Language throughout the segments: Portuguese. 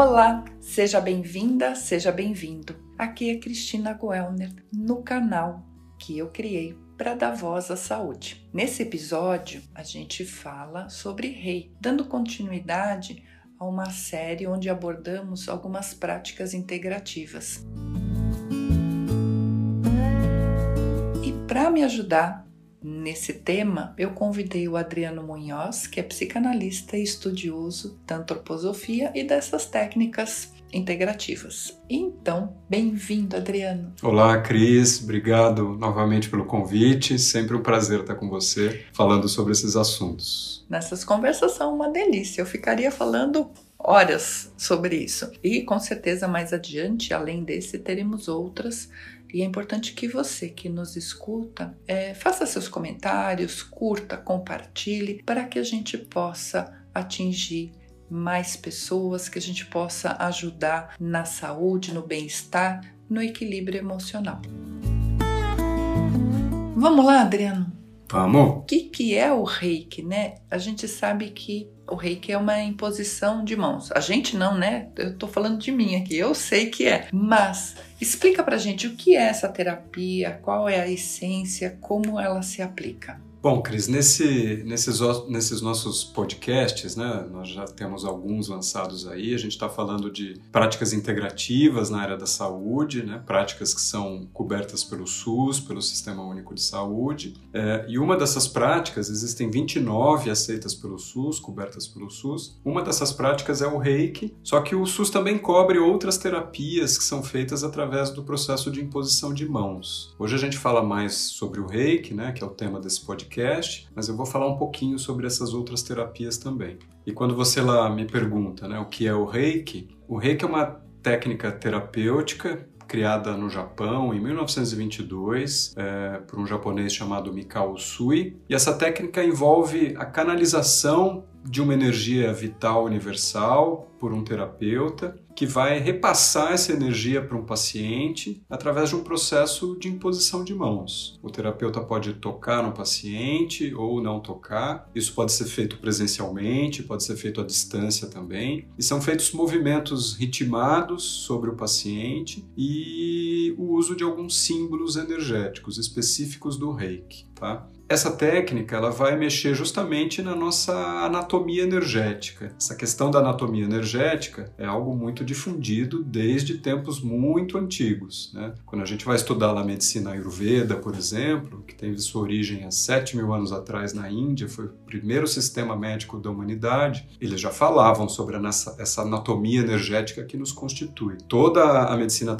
Olá, seja bem-vinda, seja bem-vindo. Aqui é Cristina Goelner, no canal que eu criei para dar voz à saúde. Nesse episódio, a gente fala sobre rei, dando continuidade a uma série onde abordamos algumas práticas integrativas. E para me ajudar Nesse tema, eu convidei o Adriano Munhoz, que é psicanalista e estudioso da antroposofia e dessas técnicas integrativas. Então, bem-vindo, Adriano. Olá, Cris. Obrigado novamente pelo convite. Sempre um prazer estar com você falando sobre esses assuntos. Nessas conversas são uma delícia. Eu ficaria falando horas sobre isso. E com certeza mais adiante, além desse, teremos outras e é importante que você que nos escuta é, faça seus comentários, curta, compartilhe, para que a gente possa atingir mais pessoas, que a gente possa ajudar na saúde, no bem-estar, no equilíbrio emocional. Vamos lá, Adriano? Vamos! O que, que é o reiki, né? A gente sabe que o reiki é uma imposição de mãos. A gente não, né? Eu tô falando de mim aqui, eu sei que é. Mas explica pra gente o que é essa terapia, qual é a essência, como ela se aplica. Bom, Cris, nesse, nesses, nesses nossos podcasts, né, nós já temos alguns lançados aí, a gente está falando de práticas integrativas na área da saúde, né, práticas que são cobertas pelo SUS, pelo Sistema Único de Saúde, é, e uma dessas práticas, existem 29 aceitas pelo SUS, cobertas pelo SUS, uma dessas práticas é o reiki, só que o SUS também cobre outras terapias que são feitas através do processo de imposição de mãos. Hoje a gente fala mais sobre o reiki, né, que é o tema desse podcast, podcast, mas eu vou falar um pouquinho sobre essas outras terapias também. E quando você lá me pergunta né, o que é o reiki, o reiki é uma técnica terapêutica criada no Japão em 1922 é, por um japonês chamado Mikao Usui. E essa técnica envolve a canalização de uma energia vital universal por um terapeuta que vai repassar essa energia para um paciente através de um processo de imposição de mãos. O terapeuta pode tocar no paciente ou não tocar. Isso pode ser feito presencialmente, pode ser feito à distância também. E são feitos movimentos ritmados sobre o paciente e o uso de alguns símbolos energéticos específicos do Reiki, tá? Essa técnica ela vai mexer justamente na nossa anatomia energética. Essa questão da anatomia energética é algo muito difundido desde tempos muito antigos. Né? Quando a gente vai estudar a medicina ayurveda, por exemplo, que teve sua origem há 7 mil anos atrás na Índia, foi o primeiro sistema médico da humanidade, eles já falavam sobre essa, essa anatomia energética que nos constitui. Toda a medicina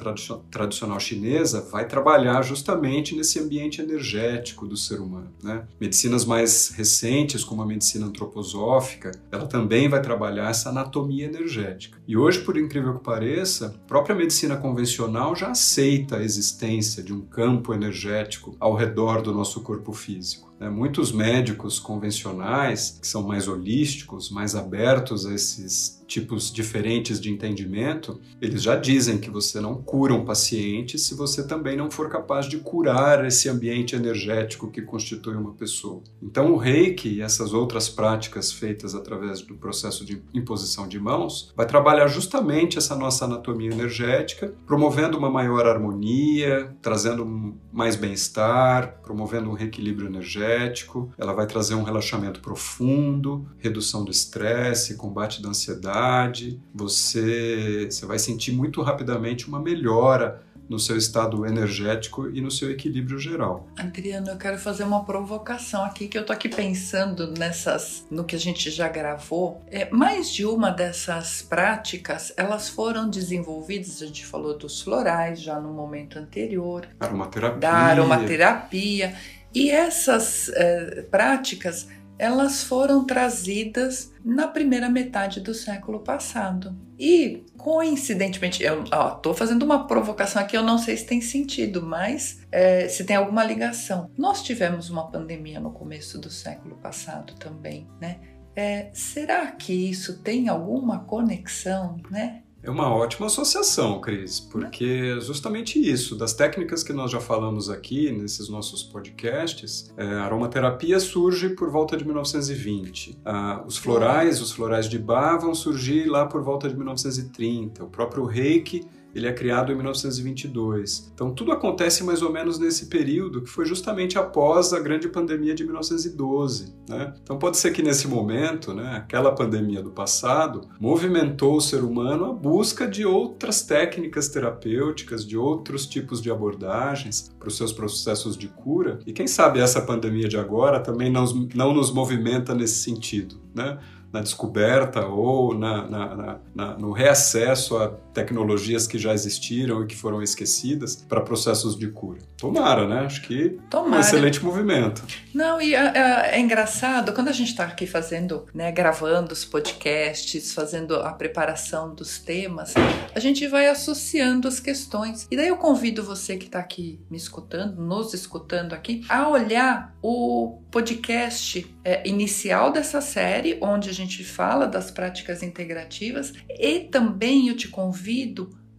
tradicional chinesa vai trabalhar justamente nesse ambiente energético do ser humano. Né? Medicinas mais recentes, como a medicina antroposófica, ela também vai trabalhar essa anatomia energética. E hoje, por incrível que pareça, a própria medicina convencional já aceita a existência de um campo energético ao redor do nosso corpo físico. Né? Muitos médicos convencionais, que são mais holísticos, mais abertos a esses tipos diferentes de entendimento, eles já dizem que você não cura um paciente se você também não for capaz de curar esse ambiente energético que constitui uma pessoa. Então, o reiki e essas outras práticas feitas através do processo de imposição de mãos vai trabalhar justamente essa nossa anatomia energética, promovendo uma maior harmonia, trazendo mais bem-estar, promovendo um reequilíbrio energético. Ela vai trazer um relaxamento profundo, redução do estresse, combate da ansiedade ansiedade, você, você vai sentir muito rapidamente uma melhora no seu estado energético e no seu equilíbrio geral. Adriano, eu quero fazer uma provocação aqui que eu tô aqui pensando nessas no que a gente já gravou. É, mais de uma dessas práticas, elas foram desenvolvidas, a gente falou dos florais já no momento anterior, aromaterapia. da aromaterapia. E essas é, práticas elas foram trazidas na primeira metade do século passado. E, coincidentemente, eu estou fazendo uma provocação aqui, eu não sei se tem sentido, mas é, se tem alguma ligação. Nós tivemos uma pandemia no começo do século passado também, né? É, será que isso tem alguma conexão, né? É uma ótima associação, Cris, porque é justamente isso, das técnicas que nós já falamos aqui nesses nossos podcasts, é, a aromaterapia surge por volta de 1920. Ah, os florais, os florais de Bach vão surgir lá por volta de 1930. O próprio reiki ele é criado em 1922. Então tudo acontece mais ou menos nesse período, que foi justamente após a grande pandemia de 1912. Né? Então pode ser que nesse momento, né, aquela pandemia do passado, movimentou o ser humano à busca de outras técnicas terapêuticas, de outros tipos de abordagens para os seus processos de cura. E quem sabe essa pandemia de agora também não, não nos movimenta nesse sentido. Né? na descoberta ou na, na, na, no reacesso a tecnologias que já existiram e que foram esquecidas para processos de cura. Tomara, né? Acho que Tomara. um excelente movimento. Não, e é, é, engraçado, quando a gente está aqui fazendo, né, gravando os podcasts, fazendo a preparação dos temas, a gente vai associando as questões. E daí eu convido você que está aqui me escutando, nos escutando aqui, a olhar o podcast é, inicial dessa série, onde a gente fala das práticas integrativas, e também eu te convido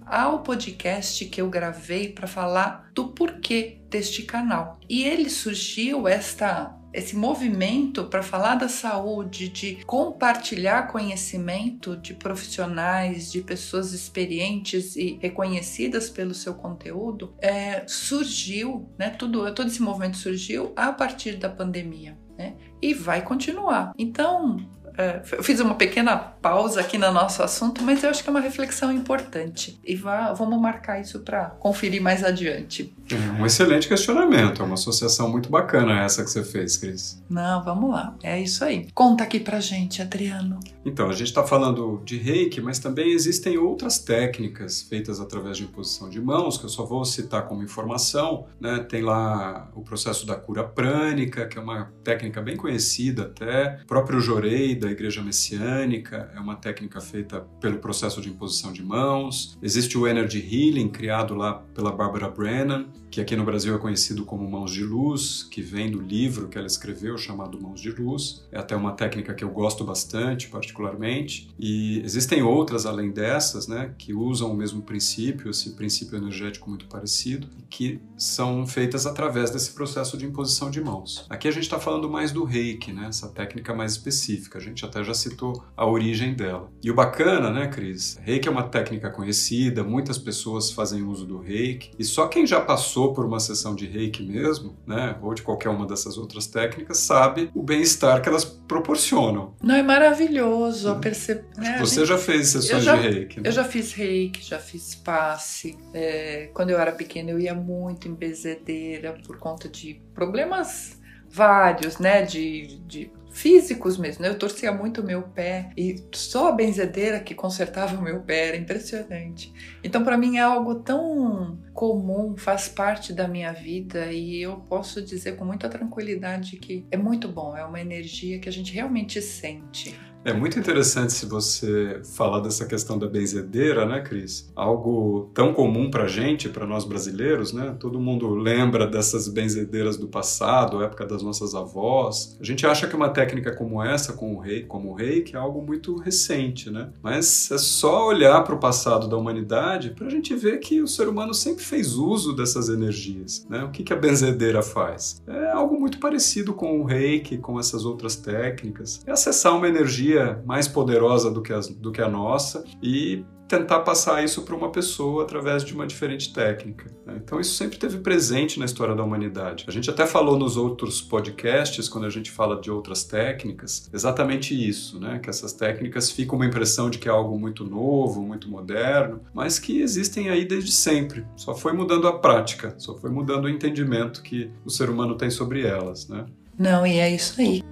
ao podcast que eu gravei para falar do porquê deste canal. E ele surgiu esta esse movimento para falar da saúde, de compartilhar conhecimento de profissionais, de pessoas experientes e reconhecidas pelo seu conteúdo, é, surgiu, né? Tudo, todo esse movimento surgiu a partir da pandemia. Né? E vai continuar. Então, é, eu fiz uma pequena pausa aqui no nosso assunto, mas eu acho que é uma reflexão importante. E vá, vamos marcar isso para conferir mais adiante. É um excelente questionamento, é uma associação muito bacana essa que você fez, Cris. Não, vamos lá, é isso aí. Conta aqui pra gente, Adriano. Então, a gente está falando de reiki, mas também existem outras técnicas feitas através de imposição de mãos, que eu só vou citar como informação. Né? Tem lá o processo da cura prânica, que é uma técnica bem conhecida até. O próprio Jorei, da Igreja Messiânica, é uma técnica feita pelo processo de imposição de mãos. Existe o Energy Healing, criado lá pela Barbara Brennan, que aqui no Brasil é conhecido como Mãos de Luz, que vem do livro que ela escreveu chamado Mãos de Luz. É até uma técnica que eu gosto bastante, particularmente. E existem outras além dessas, né, que usam o mesmo princípio, esse princípio energético muito parecido, que são feitas através desse processo de imposição de mãos. Aqui a gente está falando mais do Reiki, né, essa técnica mais específica. A gente até já citou a origem dela. E o bacana, né, Cris? Reiki é uma técnica conhecida, muitas pessoas fazem uso do Reiki, e só quem já passou por uma sessão de reiki mesmo, né, ou de qualquer uma dessas outras técnicas, sabe o bem-estar que elas proporcionam. Não, é maravilhoso a perceber. Né? Você já fez sessões já, de reiki? Né? Eu já fiz reiki, já fiz passe. É, quando eu era pequena, eu ia muito em bezedeira por conta de problemas vários, né, de, de físicos mesmo. Né? Eu torcia muito o meu pé e só a benzedeira que consertava o meu pé era impressionante. Então, para mim é algo tão comum, faz parte da minha vida e eu posso dizer com muita tranquilidade que é muito bom, é uma energia que a gente realmente sente. É muito interessante se você falar dessa questão da benzedeira, né, Cris? Algo tão comum pra gente, para nós brasileiros, né? Todo mundo lembra dessas benzedeiras do passado, época das nossas avós. A gente acha que uma técnica como essa, com o rei, como o reiki, é algo muito recente, né? Mas é só olhar para o passado da humanidade para a gente ver que o ser humano sempre fez uso dessas energias, né? O que, que a benzedeira faz? É algo muito parecido com o reiki, com essas outras técnicas. É acessar uma energia energia mais poderosa do que, do que a nossa e tentar passar isso para uma pessoa através de uma diferente técnica. Né? Então isso sempre teve presente na história da humanidade. A gente até falou nos outros podcasts, quando a gente fala de outras técnicas, exatamente isso, né? que essas técnicas ficam uma impressão de que é algo muito novo, muito moderno, mas que existem aí desde sempre. Só foi mudando a prática, só foi mudando o entendimento que o ser humano tem sobre elas. Né? Não, e é isso aí.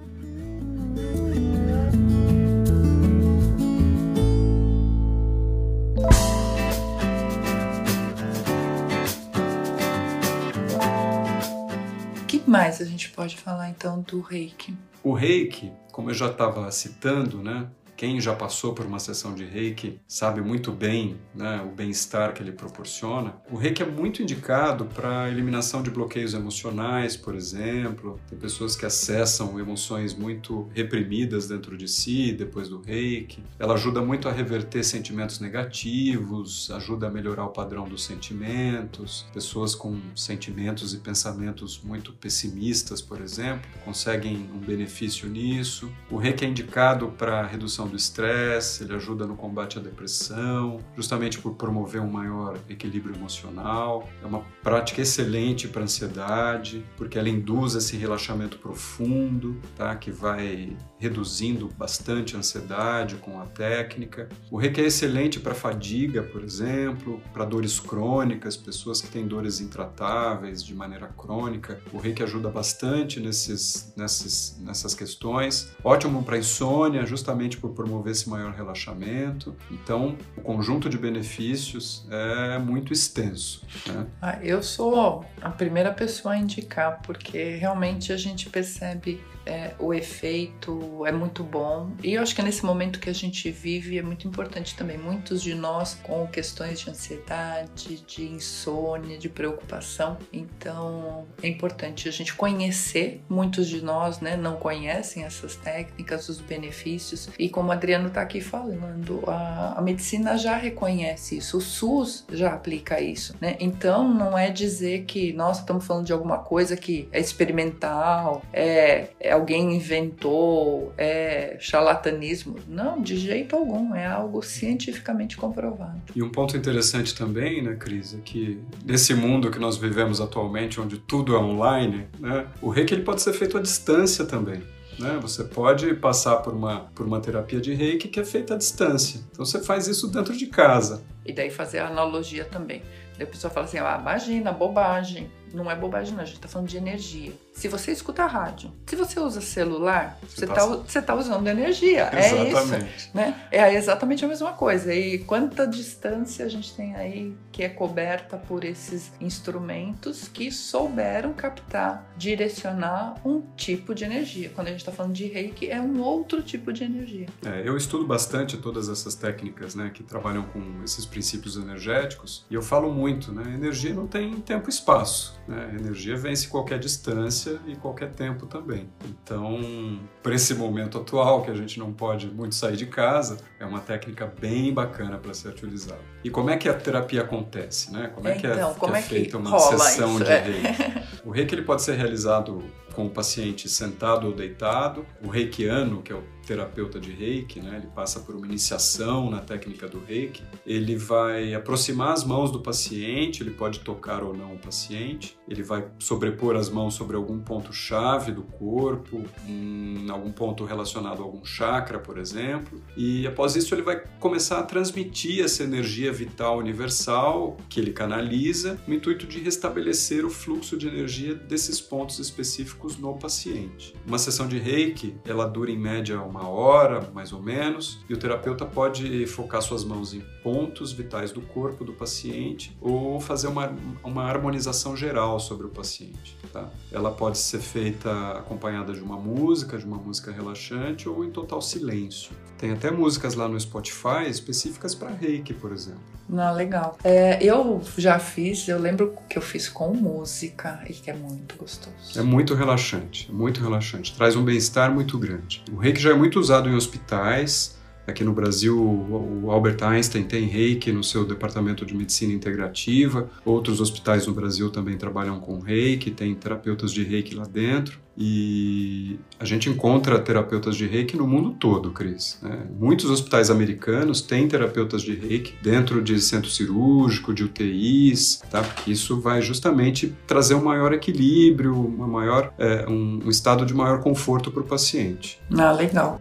Mais a gente pode falar então do reiki? O reiki, como eu já estava citando, né, quem já passou por uma sessão de reiki sabe muito bem né, o bem-estar que ele proporciona. O reiki é muito indicado para eliminação de bloqueios emocionais, por exemplo. Tem pessoas que acessam emoções muito reprimidas dentro de si depois do reiki. Ela ajuda muito a reverter sentimentos negativos, ajuda a melhorar o padrão dos sentimentos. Pessoas com sentimentos e pensamentos muito pessimistas, por exemplo, conseguem um benefício nisso. O reiki é indicado para redução do estresse, ele ajuda no combate à depressão, justamente por promover um maior equilíbrio emocional. É uma prática excelente para ansiedade, porque ela induz esse relaxamento profundo, tá? que vai reduzindo bastante a ansiedade com a técnica. O reiki é excelente para fadiga, por exemplo, para dores crônicas, pessoas que têm dores intratáveis de maneira crônica. O reiki ajuda bastante nesses, nesses, nessas questões. Ótimo para insônia, justamente por promover esse maior relaxamento. Então, o conjunto de benefícios é muito extenso. Né? Ah, eu sou a primeira pessoa a indicar, porque realmente a gente percebe é, o efeito é muito bom. E eu acho que nesse momento que a gente vive é muito importante também. Muitos de nós com questões de ansiedade, de insônia, de preocupação. Então é importante a gente conhecer. Muitos de nós né, não conhecem essas técnicas, os benefícios. E como o Adriano está aqui falando, a, a, medicina já reconhece isso, o SUS já aplica isso. Né? Então não é dizer que, nossa, estamos falando de alguma coisa que é experimental, é, é alguém inventou, é charlatanismo. Não, de jeito algum, é algo cientificamente comprovado. E um ponto interessante também, né, Cris, é que nesse mundo que nós vivemos atualmente, onde tudo é online, né, o reiki ele pode ser feito à distância também. Né? Você pode passar por uma, por uma terapia de reiki que é feita à distância. Então você faz isso dentro de casa. E daí fazer a analogia também. Daí a pessoa fala assim: ah, imagina, bobagem. Não é bobagem, não, a gente está falando de energia. Se você escuta rádio, se você usa celular, você está você tá usando energia. Exatamente. É isso. Né? É exatamente a mesma coisa. E quanta distância a gente tem aí que é coberta por esses instrumentos que souberam captar, direcionar um tipo de energia. Quando a gente está falando de reiki, é um outro tipo de energia. É, eu estudo bastante todas essas técnicas né, que trabalham com esses princípios energéticos e eu falo muito, né? Energia não tem tempo e espaço. Né? Energia vence qualquer distância e qualquer tempo também. Então, para esse momento atual, que a gente não pode muito sair de casa, é uma técnica bem bacana para ser utilizada. E como é que a terapia acontece? Né? Como é que é, então, que é, é feita uma sessão isso? de é. reiki? O reiki ele pode ser realizado com o paciente sentado ou deitado. O reikiano, que é o terapeuta de reiki, né, ele passa por uma iniciação na técnica do reiki. Ele vai aproximar as mãos do paciente, ele pode tocar ou não o paciente. Ele vai sobrepor as mãos sobre algum ponto-chave do corpo, em algum ponto relacionado a algum chakra, por exemplo. E após isso, ele vai começar a transmitir essa energia vital universal que ele canaliza, no intuito de restabelecer o fluxo de energia desses pontos específicos no paciente. Uma sessão de reiki, ela dura em média uma hora, mais ou menos, e o terapeuta pode focar suas mãos em pontos vitais do corpo do paciente ou fazer uma, uma harmonização geral sobre o paciente. Tá? Ela pode ser feita acompanhada de uma música, de uma música relaxante ou em total silêncio. Tem até músicas lá no Spotify específicas para reiki, por exemplo. Não, legal. É, eu já fiz, eu lembro que eu fiz com música e que é muito gostoso. É muito relaxante, é muito relaxante. Traz um bem-estar muito grande. O reiki já é muito usado em hospitais. Aqui no Brasil, o Albert Einstein tem reiki no seu departamento de medicina integrativa. Outros hospitais no Brasil também trabalham com reiki, tem terapeutas de reiki lá dentro. E a gente encontra terapeutas de reiki no mundo todo, Cris. Né? Muitos hospitais americanos têm terapeutas de reiki dentro de centro cirúrgico, de UTIs, tá? porque isso vai justamente trazer um maior equilíbrio, uma maior, é, um, um estado de maior conforto para o paciente. Ah, legal.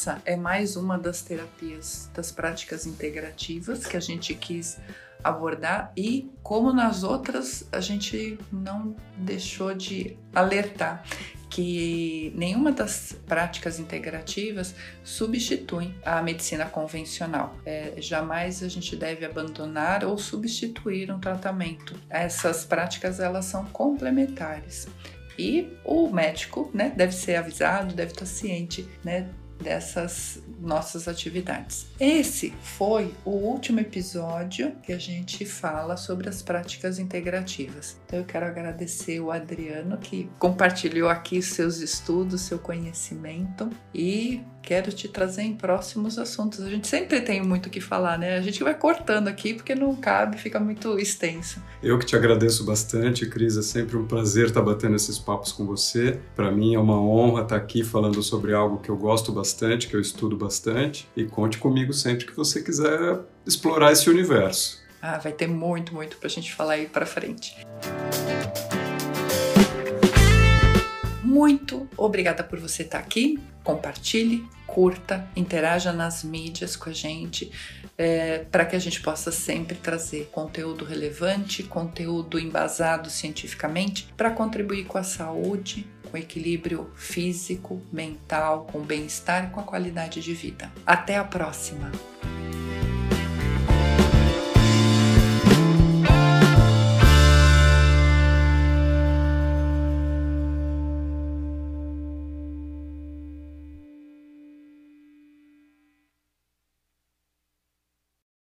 Essa é mais uma das terapias, das práticas integrativas que a gente quis abordar e como nas outras a gente não deixou de alertar que nenhuma das práticas integrativas substitui a medicina convencional. É, jamais a gente deve abandonar ou substituir um tratamento. Essas práticas elas são complementares E o médico, né, deve ser avisado, deve estar ciente, né, dessas nossas atividades. Esse foi o último episódio que a gente fala sobre as práticas integrativas. Então eu quero agradecer o Adriano que compartilhou aqui seus estudos, seu conhecimento e quero te trazer em próximos assuntos. A gente sempre tem muito o que falar, né? A gente vai cortando aqui porque não cabe, fica muito extenso. Eu que te agradeço bastante, Cris. É sempre um prazer estar batendo esses papos com você. Para mim é uma honra estar aqui falando sobre algo que eu gosto bastante, que eu estudo bastante. E conte comigo sempre que você quiser explorar esse universo. Ah, vai ter muito, muito pra gente falar aí para frente. Muito obrigada por você estar aqui. Compartilhe, curta, interaja nas mídias com a gente, é, para que a gente possa sempre trazer conteúdo relevante, conteúdo embasado cientificamente, para contribuir com a saúde, com equilíbrio físico, mental, com bem-estar e com a qualidade de vida. Até a próxima!